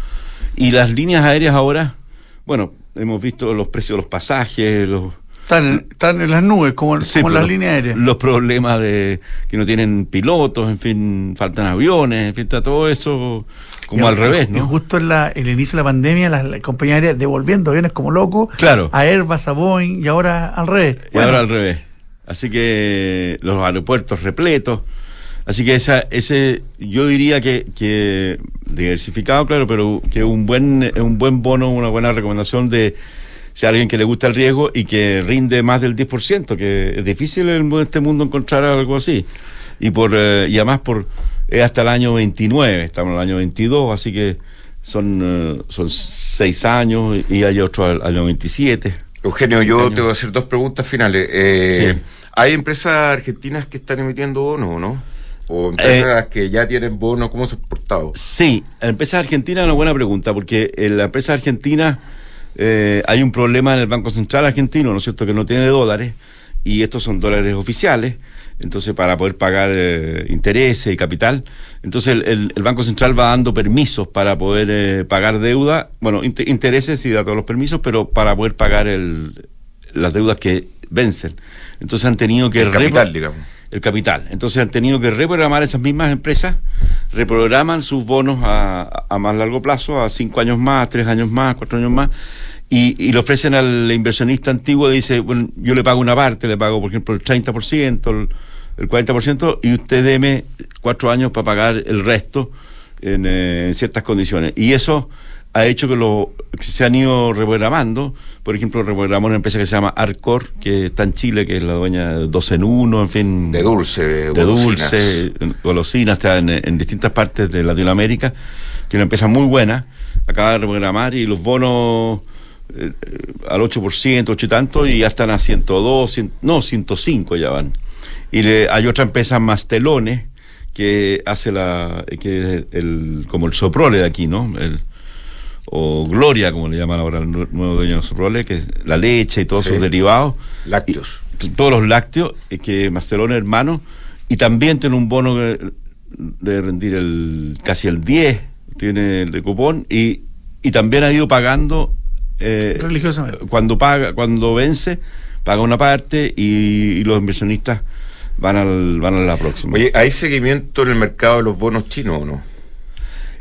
y las líneas aéreas ahora, bueno, hemos visto los precios de los pasajes, los Están, están en las nubes, como, Sí, como las líneas aéreas. Los problemas de que no tienen pilotos, en fin, faltan aviones, en fin, está todo eso como Y- al revés, y ¿no? justo en la, el inicio de la pandemia, las, las compañías aéreas devolviendo aviones como locos Claro. a Airbus, a Boeing y ahora al revés. Y ahora al revés. Así que los aeropuertos repletos. Así que esa, ese, yo diría que, que diversificado, claro, pero que un buen, un buen bono, una buena recomendación de si alguien que le gusta el riesgo y que rinde más del 10%, que es difícil en este mundo encontrar algo así. Y por eh, y además por es hasta el año 29, estamos en el año 22, así que son, eh, son seis años y hay otro al año 27. Eugenio, yo te voy a hacer dos preguntas finales. Eh, Sí. ¿Hay empresas argentinas que están emitiendo bonos o no? ¿O empresas que ya tienen bonos? ¿Cómo se han portado? Sí, la empresa argentina es una buena pregunta, porque la empresa argentina eh, hay un problema en el Banco Central argentino, ¿no es cierto?, que no tiene dólares, y estos son dólares oficiales, entonces para poder pagar eh, intereses y capital, entonces el, el- el Banco Central va dando permisos para poder eh, pagar deuda, bueno, inte- intereses sí da todos los permisos, pero para poder pagar el, las deudas que vencen. Entonces han tenido que El capital, digamos. El capital. Entonces han tenido que reprogramar esas mismas empresas, reprograman sus bonos a, a más largo plazo, a cinco años más, tres años más, cuatro años más, y, y le ofrecen al inversionista antiguo, dice, bueno, yo le pago una parte, le pago, por ejemplo, el 30%, el, el 40%, y usted deme cuatro años para pagar el resto en, eh, en ciertas condiciones. Y eso ha hecho que, lo, que se han ido reprogramando. Por ejemplo, reprogramó una empresa que se llama Arcor, que está en Chile, que es la dueña de 2 en 1, en fin. De dulce, de, de golosinas. dulce, golosinas, está en, en distintas partes de Latinoamérica, que es una empresa muy buena, acaba de reprogramar y los bonos eh, al 8%, 8 y tanto, y ya están a 102, 100 no, 105 ya van. Y le- hay otra empresa, Mastelones, que hace la, que es el, como el soprole de aquí, ¿no? El- o Gloria, como le llaman ahora el nue- nuevo dueño de soprole, que es la leche y todos Sí. sus derivados Lácteos. todos los lácteos eh, que Mastelón hermano y también tiene un bono que- de rendir el casi el 10 tiene el de cupón y, y también ha ido pagando eh, Religiosamente. cuando paga cuando vence paga una parte y, y los inversionistas van al van a la próxima Oye, ¿hay seguimiento en el mercado de los bonos chinos o no?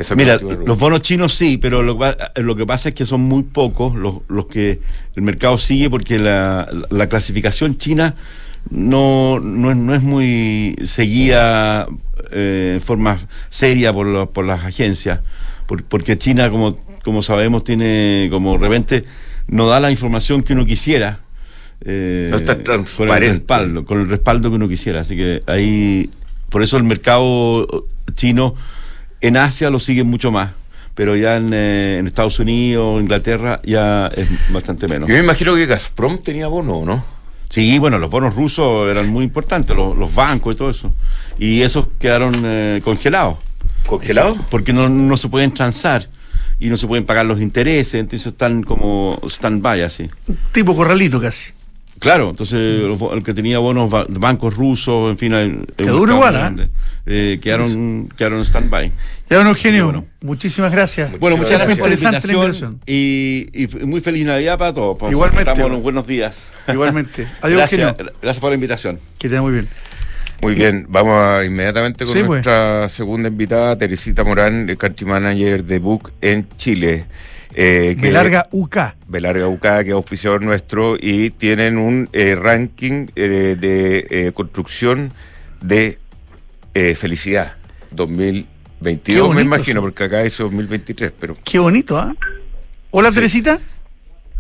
Esa Mira, los bonos chinos sí, pero lo, lo que pasa es que son muy pocos los, los que el mercado sigue porque la, la clasificación china no, no, es, no es muy seguida eh, en forma seria por, los- por las agencias, por- porque China, como, como sabemos, tiene como de repente no da la información que uno quisiera. eh, No está Con transparente. el respaldo, con el respaldo que uno quisiera. Así que ahí, por eso el mercado chino en Asia lo siguen mucho más, pero ya en, eh, en Estados Unidos, Inglaterra, ya es bastante menos. Yo me imagino que Gazprom tenía bono, ¿o ¿no? Sí, bueno, los bonos rusos eran muy importantes, los, los bancos y todo eso. Y esos quedaron eh, congelados. ¿Congelado? Porque no, no se pueden transar y no se pueden pagar los intereses, entonces están como stand-by así. Tipo corralito casi. Claro, entonces los bo- el que tenía bonos bancos rusos, en fin, grande. Eh, quedaron, quedaron en stand-by. Ya, don Eugenio, bueno. muchísimas gracias. Bueno, muchas gracias por la invitación y, muy feliz Navidad para todos. Pues, Igualmente. Estamos en buenos días. Igualmente. Adiós, gracias, Eugenio. gracias por la invitación. Que te muy bien. Muy bien, vamos a- inmediatamente con Sí, pues. nuestra segunda invitada, Teresita Morán, el country manager de Book en Chile. Eh, que- Belarga UK. Belarga UK, que es auspiciador nuestro, y tienen un eh, ranking eh, de eh, construcción de eh, felicidad 2022, Qué bonito me imagino, porque acá es 2023, pero Qué bonito, ¿ah? Hola, Teresita.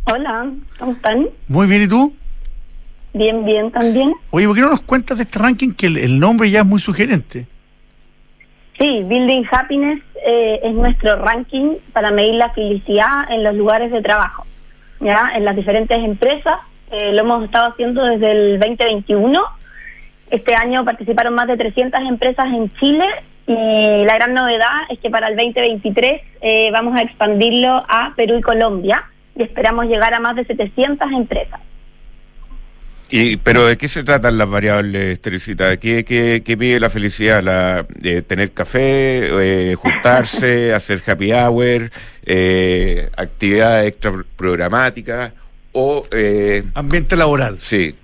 Hola, ¿cómo están? Muy bien, ¿y tú? Bien, bien también. Oye, ¿por qué no nos cuentas de este ranking que el, el nombre ya es muy sugerente? Sí, Building Happiness eh, es nuestro ranking para medir la felicidad en los lugares de trabajo, ya en las diferentes empresas. Eh, lo hemos estado haciendo desde el 2021. Este año participaron más de 300 empresas en Chile y la gran novedad es que para el 2023 eh, vamos a expandirlo a Perú y Colombia y esperamos llegar a más de 700 empresas. Y, pero ¿de qué se tratan las variables, Teresita? ¿Qué, qué, qué pide la felicidad? La, eh, ¿Tener café, eh, juntarse, hacer happy hour, eh, actividades extra programáticas o... Eh, Ambiente laboral. sí,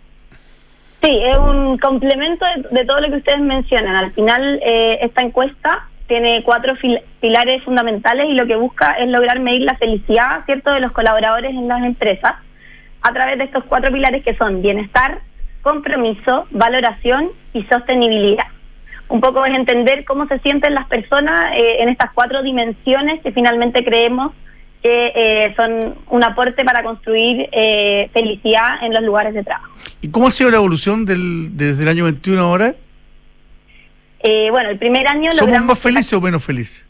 Sí, es un complemento de, de todo lo que ustedes mencionan. Al final, eh, esta encuesta tiene cuatro fil- pilares fundamentales y lo que busca es lograr medir la felicidad, ¿cierto?, de los colaboradores en las empresas a través de estos cuatro pilares que son bienestar, compromiso, valoración y sostenibilidad. Un poco es entender cómo se sienten las personas eh, en estas cuatro dimensiones que finalmente creemos que eh, son un aporte para construir eh, felicidad en los lugares de trabajo. ¿Y cómo ha sido la evolución del, desde el año 21 ahora? Eh, bueno, el primer año ¿Somos logramos más felices o menos felices?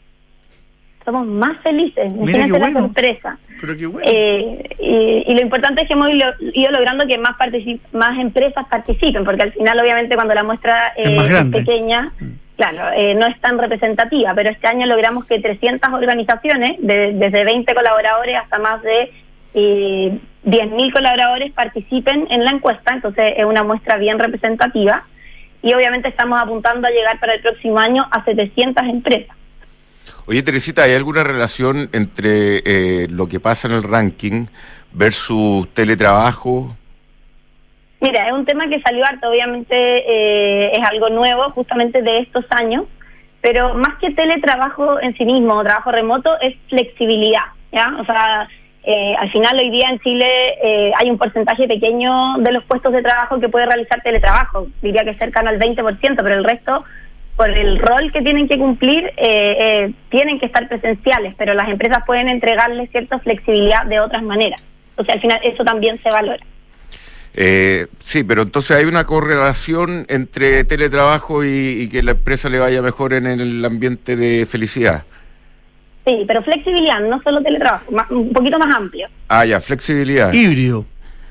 Somos más felices. Imagínate qué la bueno. sorpresa. Pero qué bueno. Eh, y, y lo importante es que hemos ido, logrando que más más empresas participen, porque al final, obviamente, cuando la muestra Es eh, es grande. Mm. pequeña, claro, eh, no es tan representativa, pero este año logramos que 300 organizaciones, de- desde 20 colaboradores hasta más de eh, 10.000 colaboradores, participen en la encuesta, entonces es una muestra bien representativa. Y obviamente estamos apuntando a llegar para el próximo año a 700 empresas. Oye, Teresita, ¿hay alguna relación entre eh, lo que pasa en el ranking versus teletrabajo? Mira, es un tema que salió harto, obviamente eh, es algo nuevo justamente de estos años, pero más que teletrabajo en sí mismo o trabajo remoto es flexibilidad, ¿ya? O sea, eh, al final hoy día en Chile eh, hay un porcentaje pequeño de los puestos de trabajo que puede realizar teletrabajo, diría que cercano al 20%, pero el resto, por el rol que tienen que cumplir, eh, eh, tienen que estar presenciales, pero las empresas pueden entregarles cierta flexibilidad de otras maneras. O sea, al final eso también se valora. Eh, sí, pero entonces hay una correlación entre teletrabajo y, y que la empresa le vaya mejor en el ambiente de felicidad. Sí, pero flexibilidad, no solo teletrabajo, más- un poquito más amplio. Ah, ya, flexibilidad. Híbrido.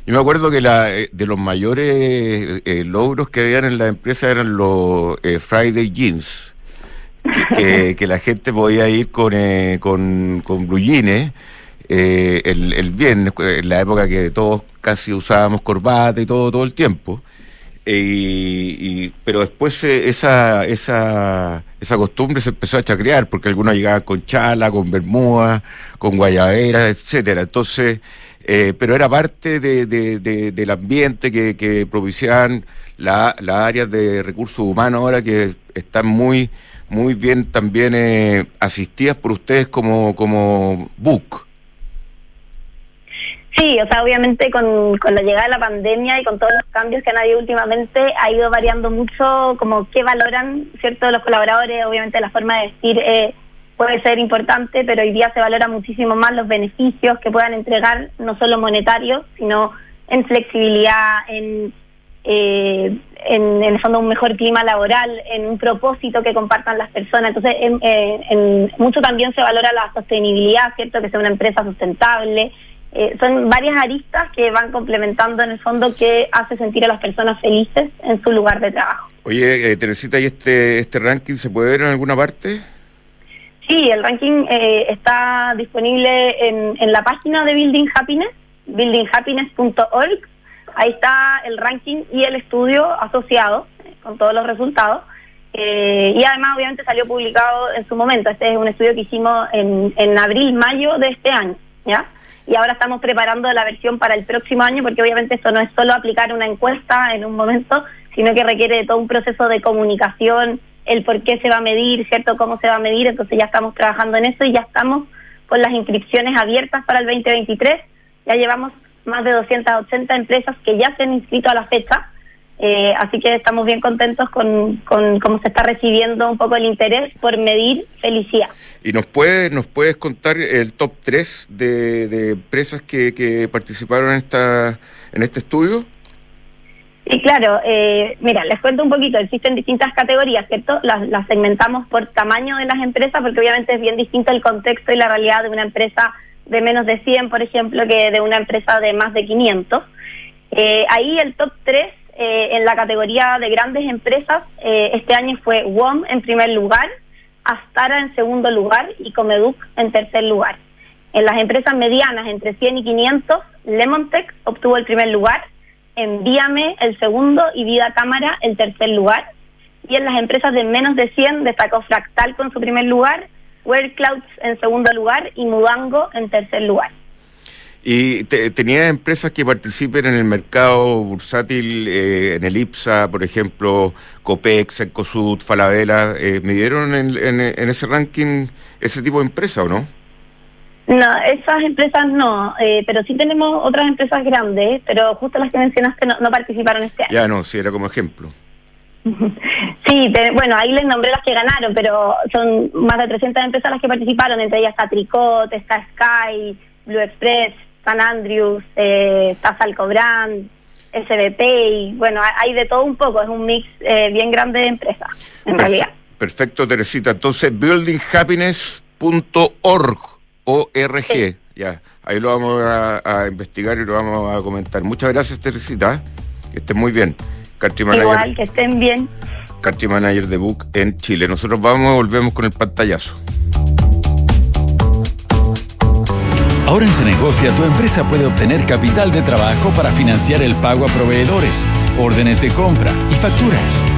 Yo me acuerdo que la, eh, de los mayores eh, logros que habían en la empresa eran los eh, Friday Jeans. Que, que- que la gente podía ir con, eh, con, con blue jeans, eh, el, el viernes, en la época que todos casi usábamos corbata y todo todo el tiempo. Eh, y, y- pero después eh, esa, esa, esa costumbre se empezó a chacrear porque algunos llegaban con chala, con bermuda, con guayabera, etcétera. Entonces, eh, pero era parte de, de- de- del ambiente que, que propiciaban la- las áreas de recursos humanos ahora que están muy, muy bien también eh, asistidas por ustedes como, como BUC. Sí, o sea, obviamente con, con la llegada de la pandemia y con todos los cambios que han habido últimamente, ha ido variando mucho como qué valoran, ¿cierto? Los colaboradores, obviamente la forma de vestir eh, puede ser importante, pero hoy día se valora muchísimo más los beneficios que puedan entregar, no solo monetarios, sino en flexibilidad, en, eh, en, el fondo un mejor clima laboral, en un propósito que compartan las personas. Entonces, en, eh, mucho también se valora la sostenibilidad, ¿cierto? Que sea una empresa sustentable. Eh, son varias aristas que van complementando en el fondo que hace sentir a las personas felices en su lugar de trabajo. Oye, eh, Teresita, ¿y este, este ranking se puede ver en alguna parte? Sí, el ranking eh, está disponible en, en la página de Building Happiness, buildinghappiness.org. Ahí está el ranking y el estudio asociado eh, con todos los resultados. Eh, y además, obviamente, salió publicado en su momento. Este es un estudio que hicimos en, en abril, mayo de este año, ¿ya? Y ahora estamos preparando la versión para el próximo año, porque obviamente esto no es solo aplicar una encuesta en un momento, sino que requiere de todo un proceso de comunicación, el por qué se va a medir, ¿cierto? Cómo se va a medir. Entonces ya estamos trabajando en eso y ya estamos con las inscripciones abiertas para el 2023. Ya llevamos más de 280 empresas que ya se han inscrito a la fecha. Eh, así que estamos bien contentos con, con cómo se está recibiendo un poco el interés por medir felicidad. ¿Y nos, puede, nos puedes contar el top 3 de, de empresas que, que participaron en, esta, en este estudio? Y claro, eh, mira, les cuento un poquito, existen distintas categorías, ¿cierto? Las, las segmentamos por tamaño de las empresas, porque obviamente es bien distinto el contexto y la realidad de una empresa de menos de 100, por ejemplo, que de una empresa de más de 500. Eh, ahí el top 3 eh, en la categoría de grandes empresas eh, este año fue WOM en primer lugar, Astara en segundo lugar y Comeduc en tercer lugar. En las empresas medianas entre 100 y 500, Lemontech obtuvo el primer lugar, Envíame el segundo y Vida Cámara el tercer lugar. Y en las empresas de menos de 100 destacó Fractal con su primer lugar, Clouds en segundo lugar y Mudango en tercer lugar. ¿Y te, tenías empresas que participen en el mercado bursátil, eh, en el IPSA, por ejemplo, Copex, Encosud, Falabella? Eh, ¿Midieron en, en, en ese ranking ese tipo de empresa o no? No, esas empresas no, eh, pero sí tenemos otras empresas grandes, pero justo las que mencionaste no, no participaron este año. Ya no, si era como ejemplo. Sí, te- bueno, ahí les nombré las que ganaron, pero son más de 300 empresas las que participaron, entre ellas está Tricot, está Sky, Blue Express, San Andrews, eh, está Salcobrand, SBP, y bueno, hay de todo un poco, es un mix eh, bien grande de empresas, en realidad. Perfecto, Teresita. Entonces, buildinghappiness.org, O-R-G. Ya, ahí lo vamos a, a investigar y lo vamos a comentar. Muchas gracias, Teresita. Que estés muy bien. Country Manager, Igual, que estén bien. Country Manager de Book en Chile. Nosotros vamos, volvemos con el pantallazo. Ahora en Cenegocia tu empresa puede obtener capital de trabajo para financiar el pago a proveedores, órdenes de compra y facturas.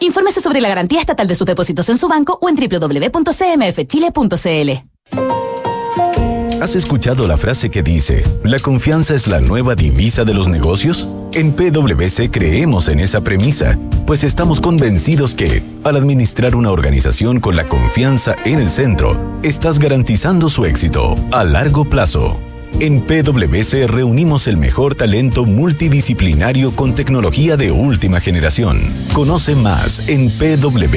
Infórmese sobre la garantía estatal de sus depósitos en su banco o en www.cmfchile.cl. ¿Has escuchado la frase que dice, la confianza es la nueva divisa de los negocios? En PwC creemos en esa premisa, pues estamos convencidos que, al administrar una organización con la confianza en el centro, estás garantizando su éxito a largo plazo. En PwC reunimos el mejor talento multidisciplinario con tecnología de última generación. Conoce más en pwc.cl.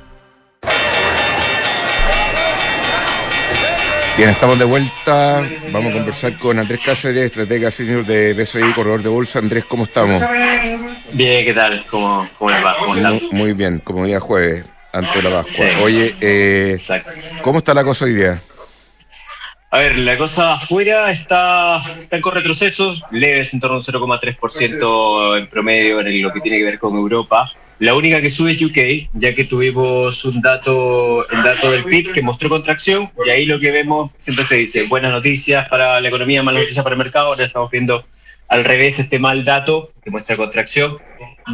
Bien, estamos de vuelta. Vamos a conversar con Andrés Cáceres, estratega senior de BSI, corredor de bolsa. Andrés, ¿cómo estamos? Bien, ¿qué tal? ¿Cómo, cómo les va? ¿Cómo? Muy, muy bien, como día jueves, antes de la Pascua. Sí. Oye, eh. ¿cómo está la cosa hoy día? A ver, la cosa afuera está, está con retrocesos leves, en torno a un 0,3% en promedio en lo que tiene que ver con Europa. La única que sube es UK, ya que tuvimos un dato, el dato del PIB que mostró contracción, y ahí lo que vemos siempre se dice buenas noticias para la economía, malas noticias para el mercado. Ahora estamos viendo al revés este mal dato que muestra contracción.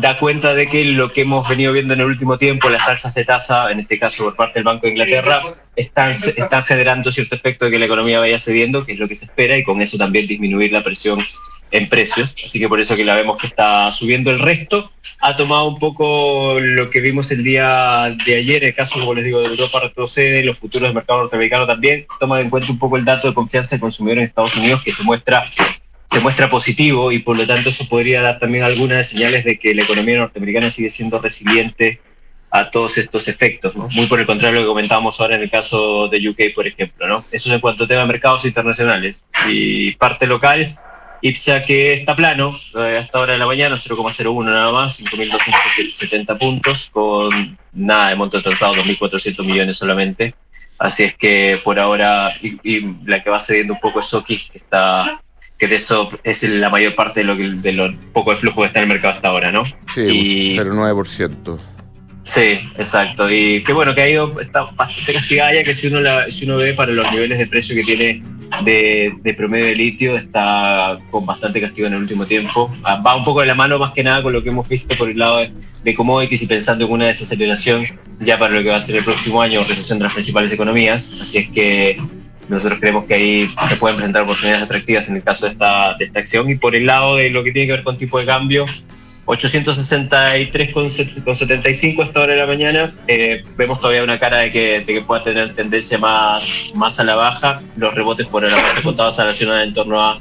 Da cuenta de que lo que hemos venido viendo en el último tiempo, las alzas de tasa, en este caso por parte del Banco de Inglaterra, están, están generando cierto efecto de que la economía vaya cediendo, que es lo que se espera, y con eso también disminuir la presión en precios. Así que por eso que la vemos que está subiendo el resto. Ha tomado un poco lo que vimos el día de ayer, el caso, como les digo, de Europa retrocede, los futuros del mercado norteamericano también. Toma en cuenta un poco el dato de confianza del consumidor en Estados Unidos que se muestra se muestra positivo y por lo tanto eso podría dar también algunas señales de que la economía norteamericana sigue siendo resiliente a todos estos efectos, ¿no? Muy por el contrario de lo que comentábamos ahora en el caso de UK, por ejemplo, ¿no? Eso es en cuanto a tema de mercados internacionales. Y parte local, IPSA que está plano, eh, hasta ahora de la mañana, 0,01 nada más, 5.270 puntos, con nada de monto transado, 2.400 millones solamente. Así es que por ahora, y, y la que va cediendo un poco es Soki, que está que de eso es la mayor parte de lo, que- de lo poco de flujo que está en el mercado hasta ahora, ¿no? Sí, Y- un 0,9%. Sí, exacto. Y qué bueno que ha ido, está bastante castigada ya que si uno, la, si uno ve para los niveles de precio que tiene de, de promedio de litio, está con bastante castigo en el último tiempo. Ah, Va un poco de la mano más que nada con lo que hemos visto por el lado de, de commodities y pensando en una desaceleración ya para lo que va a ser el próximo año, recesión de las principales economías. Así es que nosotros creemos que ahí se pueden presentar oportunidades atractivas en el caso de esta, de esta acción. Y por el lado de lo que tiene que ver con tipo de cambio, 863,75 a esta hora de la mañana. Eh, vemos todavía una cara de que, de que pueda tener tendencia más, más a la baja. Los rebotes por el más a la ciudad en torno a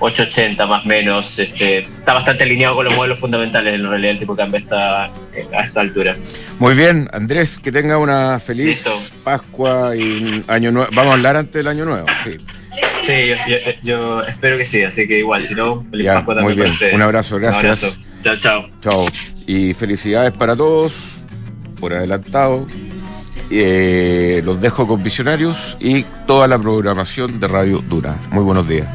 880 más o menos. Este, está bastante alineado con los modelos fundamentales en realidad el tipo de cambio a esta, a esta altura. Muy bien, Andrés, que tenga una feliz Listo. Pascua y un año nuevo. Vamos a hablar antes del año nuevo, sí. Sí, yo, yo- yo espero que sí, así que igual, si no, feliz Ya, Pascua muy también para bien. ustedes. Un abrazo, gracias. Un abrazo. Chao, chao. Chao. Y felicidades para todos por adelantado. Eh, los dejo con Visionarios y toda la programación de Radio Dura. Muy buenos días.